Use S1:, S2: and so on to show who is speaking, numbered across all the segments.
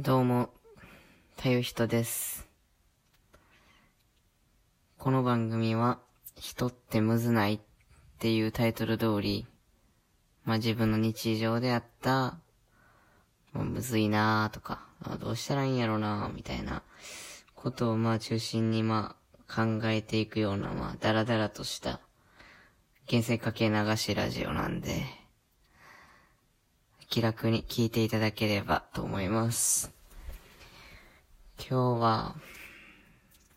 S1: どうも、たゆひとです。この番組は、人ってむずないっていうタイトル通り、まあ、自分の日常であった、まあ、むずいなーとか、あどうしたらいいんやろなーみたいなことをまあ中心にまあ考えていくようなまあダラダラとした、原生かけ流しラジオなんで、気楽に聞いていただければと思います。今日は、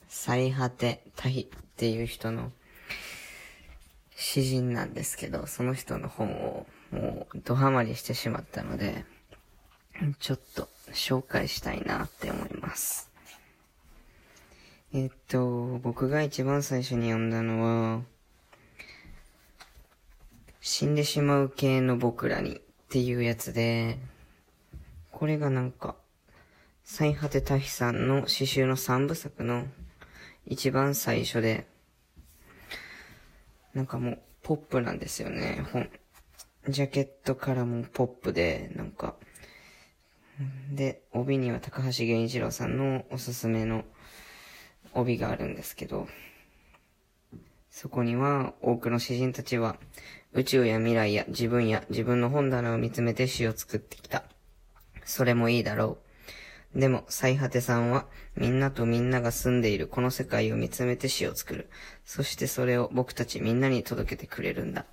S1: 最果てタヒっていう人の詩人なんですけど、その人の本をもうドハマりしてしまったので、ちょっと紹介したいなって思います。えっと、僕が一番最初に読んだのは、死んでしまう系の僕らにっていうやつで、これがなんか、最果てタヒさんの詩集の三部作の一番最初で、なんかもうポップなんですよね、本。ジャケットからもポップで、なんか、で、帯には高橋源一郎さんのおすすめの帯があるんですけど、そこには多くの詩人たちは宇宙や未来や自分や自分の本棚を見つめて詩を作ってきた。それもいいだろう。でも、最果てさんは、みんなとみんなが住んでいるこの世界を見つめて詩を作る。そしてそれを僕たちみんなに届けてくれるんだ。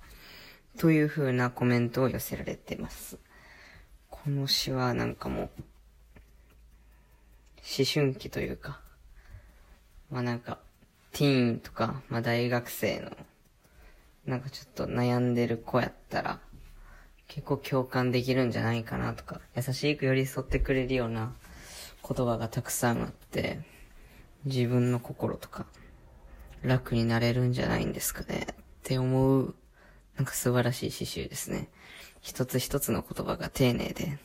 S1: という風なコメントを寄せられてます。この詩はなんかもう、思春期というか、まあなんか、ティーンとか、まあ大学生の、なんかちょっと悩んでる子やったら、結構共感できるんじゃないかなとか、優しく寄り添ってくれるような言葉がたくさんあって、自分の心とか、楽になれるんじゃないんですかねって思う、なんか素晴らしい詩集ですね。一つ一つの言葉が丁寧で、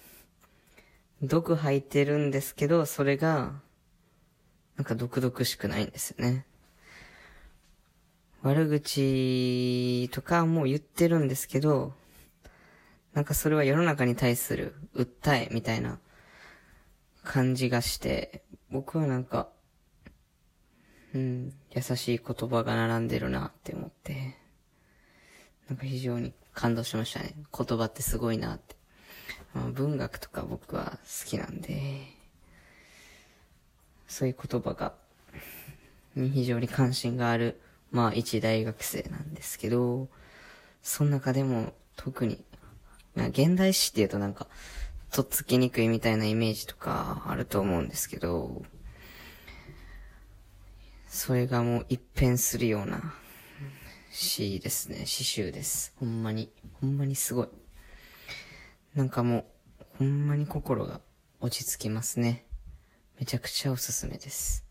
S1: 毒吐いてるんですけど、それが、なんか毒々しくないんですよね。悪口とかも言ってるんですけど、なんかそれは世の中に対する訴えみたいな感じがして、僕はなんか、うん、優しい言葉が並んでるなって思って、なんか非常に感動しましたね。言葉ってすごいなって。まあ、文学とか僕は好きなんで、そういう言葉が、に非常に関心がある、まあ一大学生なんですけど、その中でも特に、まあ現代詩っていうとなんか、とっつきにくいみたいなイメージとかあると思うんですけど、それがもう一変するような詩ですね。詩集です。ほんまに。ほんまにすごい。なんかもう、ほんまに心が落ち着きますね。めちゃくちゃおすすめです。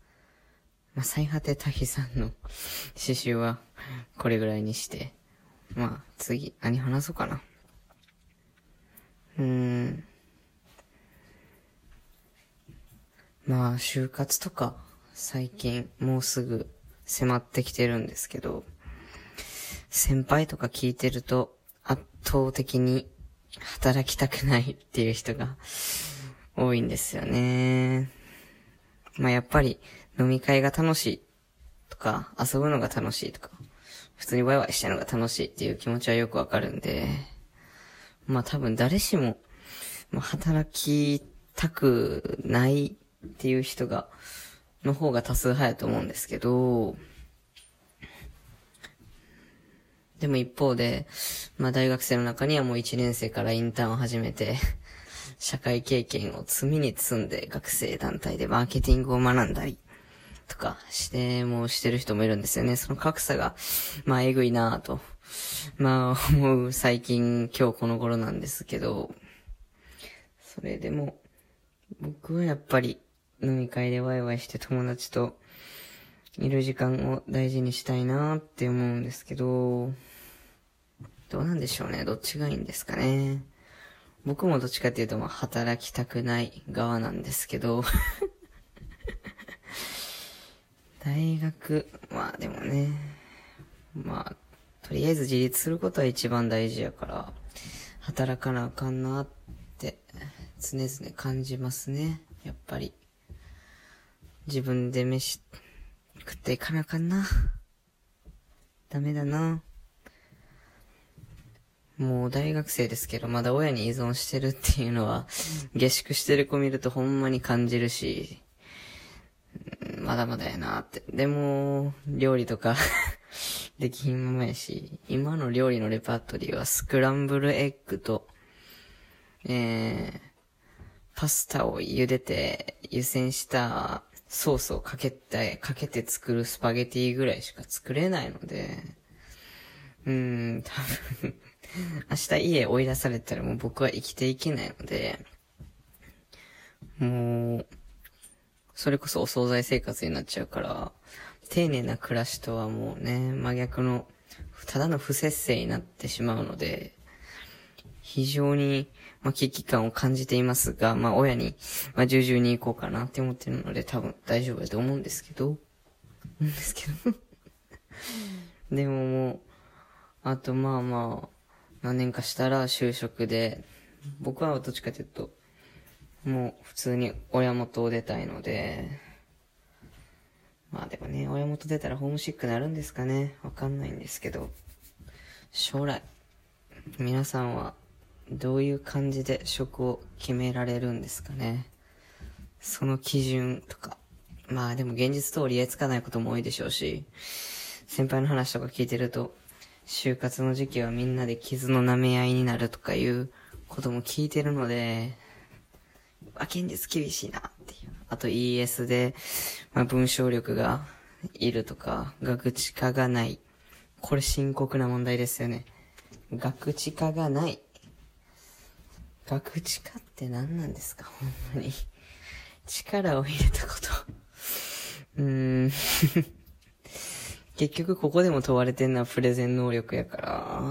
S1: まあ、最果てタヒさんの詩集はこれぐらいにして、まあ、次、何話そうかな。うーん。まあ、就活とか、最近、もうすぐ迫ってきてるんですけど、先輩とか聞いてると、圧倒的に働きたくないっていう人が多いんですよね。まあやっぱり飲み会が楽しいとか、遊ぶのが楽しいとか、普通にワイワイしたのが楽しいっていう気持ちはよくわかるんで、まあ多分誰しも、まあ、働きたくないっていう人が、の方が多数派やと思うんですけど、でも一方で、まあ大学生の中にはもう1年生からインターンを始めて、社会経験を積みに積んで学生団体でマーケティングを学んだり、とかして、もうしてる人もいるんですよね。その格差が、まあえぐいなぁと、まあ思う最近今日この頃なんですけど、それでも、僕はやっぱり飲み会でワイワイして友達といる時間を大事にしたいなって思うんですけど、どうなんでしょうね。どっちがいいんですかね。僕もどっちかっていうと、まあ、働きたくない側なんですけど、大学、まあでもね、まあ、とりあえず自立することは一番大事やから、働かなあかんなって、常々感じますね。やっぱり。自分で飯食っていかなあかんな。ダメだな。もう大学生ですけど、まだ親に依存してるっていうのは、下宿してる子見るとほんまに感じるし、まだまだやなって。でも、料理とか できひんままやし、今の料理のレパートリーはスクランブルエッグと、えー、パスタを茹でて、湯煎したソースをかけて、かけて作るスパゲティぐらいしか作れないので、うーん、多分 明日家追い出されたらもう僕は生きていけないので、もう、それこそお惣菜生活になっちゃうから、丁寧な暮らしとはもうね、真逆の、ただの不節制になってしまうので、非常に、まあ、危機感を感じていますが、まあ、親に、まあ、従々に行こうかなって思ってるので、多分大丈夫だと思うんですけど、うんですけど。でももう、あとまあまあ、何年かしたら就職で、僕はどっちかというと、もう普通に親元を出たいので、まあでもね、親元出たらホームシックなるんですかねわかんないんですけど、将来、皆さんはどういう感じで職を決められるんですかねその基準とか。まあでも現実通りえつかないことも多いでしょうし、先輩の話とか聞いてると、就活の時期はみんなで傷の舐め合いになるとかいうことも聞いてるので、あ、現実厳しいなっていう。あと ES で、まあ、文章力がいるとか、学知化がない。これ深刻な問題ですよね。学知化がない。学知化って何なんですか？ほんまに。力を入れたこと。うーん。結局ここでも問われてんのはプレゼン能力やから、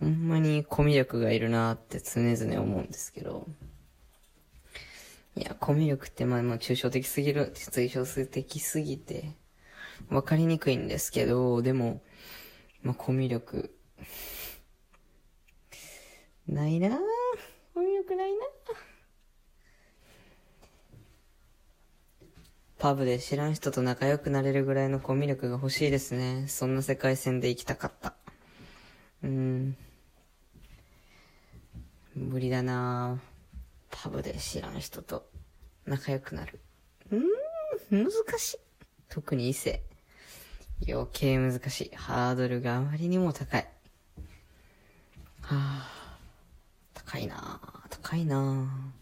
S1: ほんまにコミュ力がいるなって常々思うんですけど。いや、コミュ力ってまあまあ抽象的すぎる、抽象的すぎて、わかりにくいんですけど、でも、まあコミュ力、ないなぁ。コミュ力ないなパブで知らん人と仲良くなれるぐらいのコミュ力が欲しいですね。そんな世界線で行きたかった。うん。無理だなぁ。パブで知らん人と仲良くなる。うーん、難しい。特に異性。余計難しい。ハードルがあまりにも高い。はあ、高いな高いな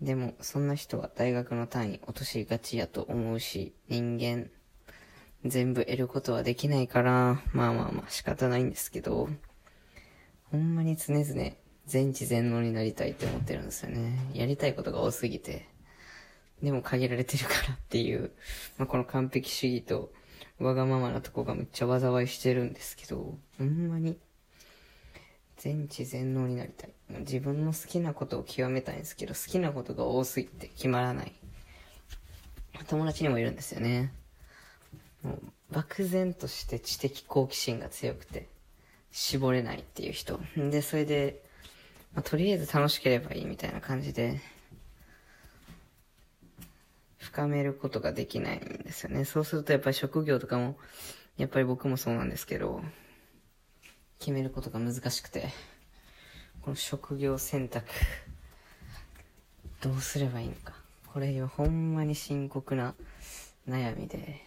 S1: でも、そんな人は大学の単位落としがちやと思うし、人間、全部得ることはできないから、まあまあまあ仕方ないんですけど、ほんまに常々全知全能になりたいって思ってるんですよね。やりたいことが多すぎて。でも限られてるからっていう、まあ、この完璧主義とわがままなとこがめっちゃ災いしてるんですけど、ほんまに全知全能になりたい。自分の好きなことを極めたいんですけど、好きなことが多すぎて決まらない。友達にもいるんですよね。もう漠然として知的好奇心が強くて、絞れないっていう人。で、それで、まあ、とりあえず楽しければいいみたいな感じで、深めることができないんですよね。そうするとやっぱり職業とかも、やっぱり僕もそうなんですけど、決めることが難しくて、この職業選択、どうすればいいのか。これはほんまに深刻な悩みで、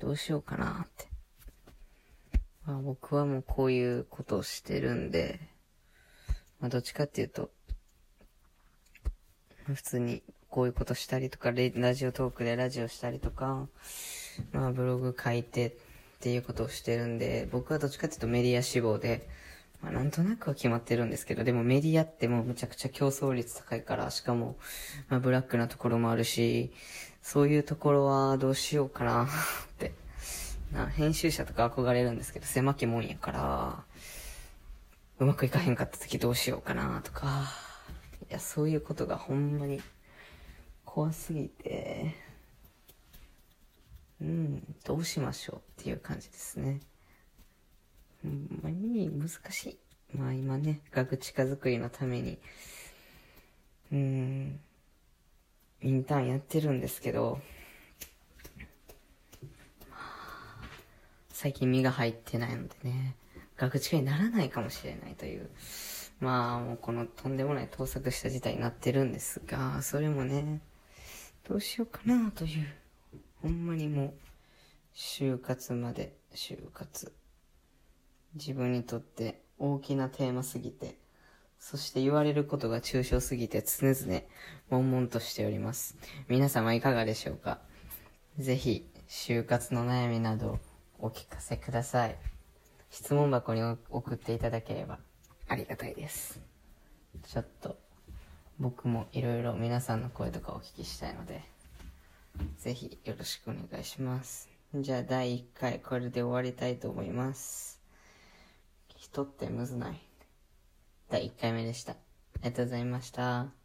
S1: どうしようかなって。まあ、僕はもうこういうことをしてるんで、まあ、どっちかっていうと、普通にこういうことしたりとか、ラジオトークでラジオしたりとか、まあブログ書いてっていうことをしてるんで、僕はどっちかっていうとメディア志望で、まあなんとなくは決まってるんですけど、でもメディアってもうむちゃくちゃ競争率高いから、しかも、まあブラックなところもあるし、そういうところはどうしようかなってな。編集者とか憧れるんですけど、狭きもんやから、うまくいかへんかった時どうしようかなとか、いや、そういうことがほんまに怖すぎて、うん、どうしましょうっていう感じですね。ほんまに難しい。まあ今ね、学知化作りのために、うん、インターンやってるんですけど、最近身が入ってないのでね、学知会にならないかもしれないという、まあもうこのとんでもない盗作した事態になってるんですが、それもね、どうしようかなという、ほんまにもう、就活まで、就活。自分にとって大きなテーマすぎて、そして言われることが抽象すぎて常々悶々としております。皆様いかがでしょうか？ぜひ、就活の悩みなどお聞かせください。質問箱に送っていただければありがたいです。ちょっと、僕もいろいろ皆さんの声とかお聞きしたいので、ぜひよろしくお願いします。じゃあ第1回これで終わりたいと思います。人ってむずない。第1回目でした。ありがとうございました。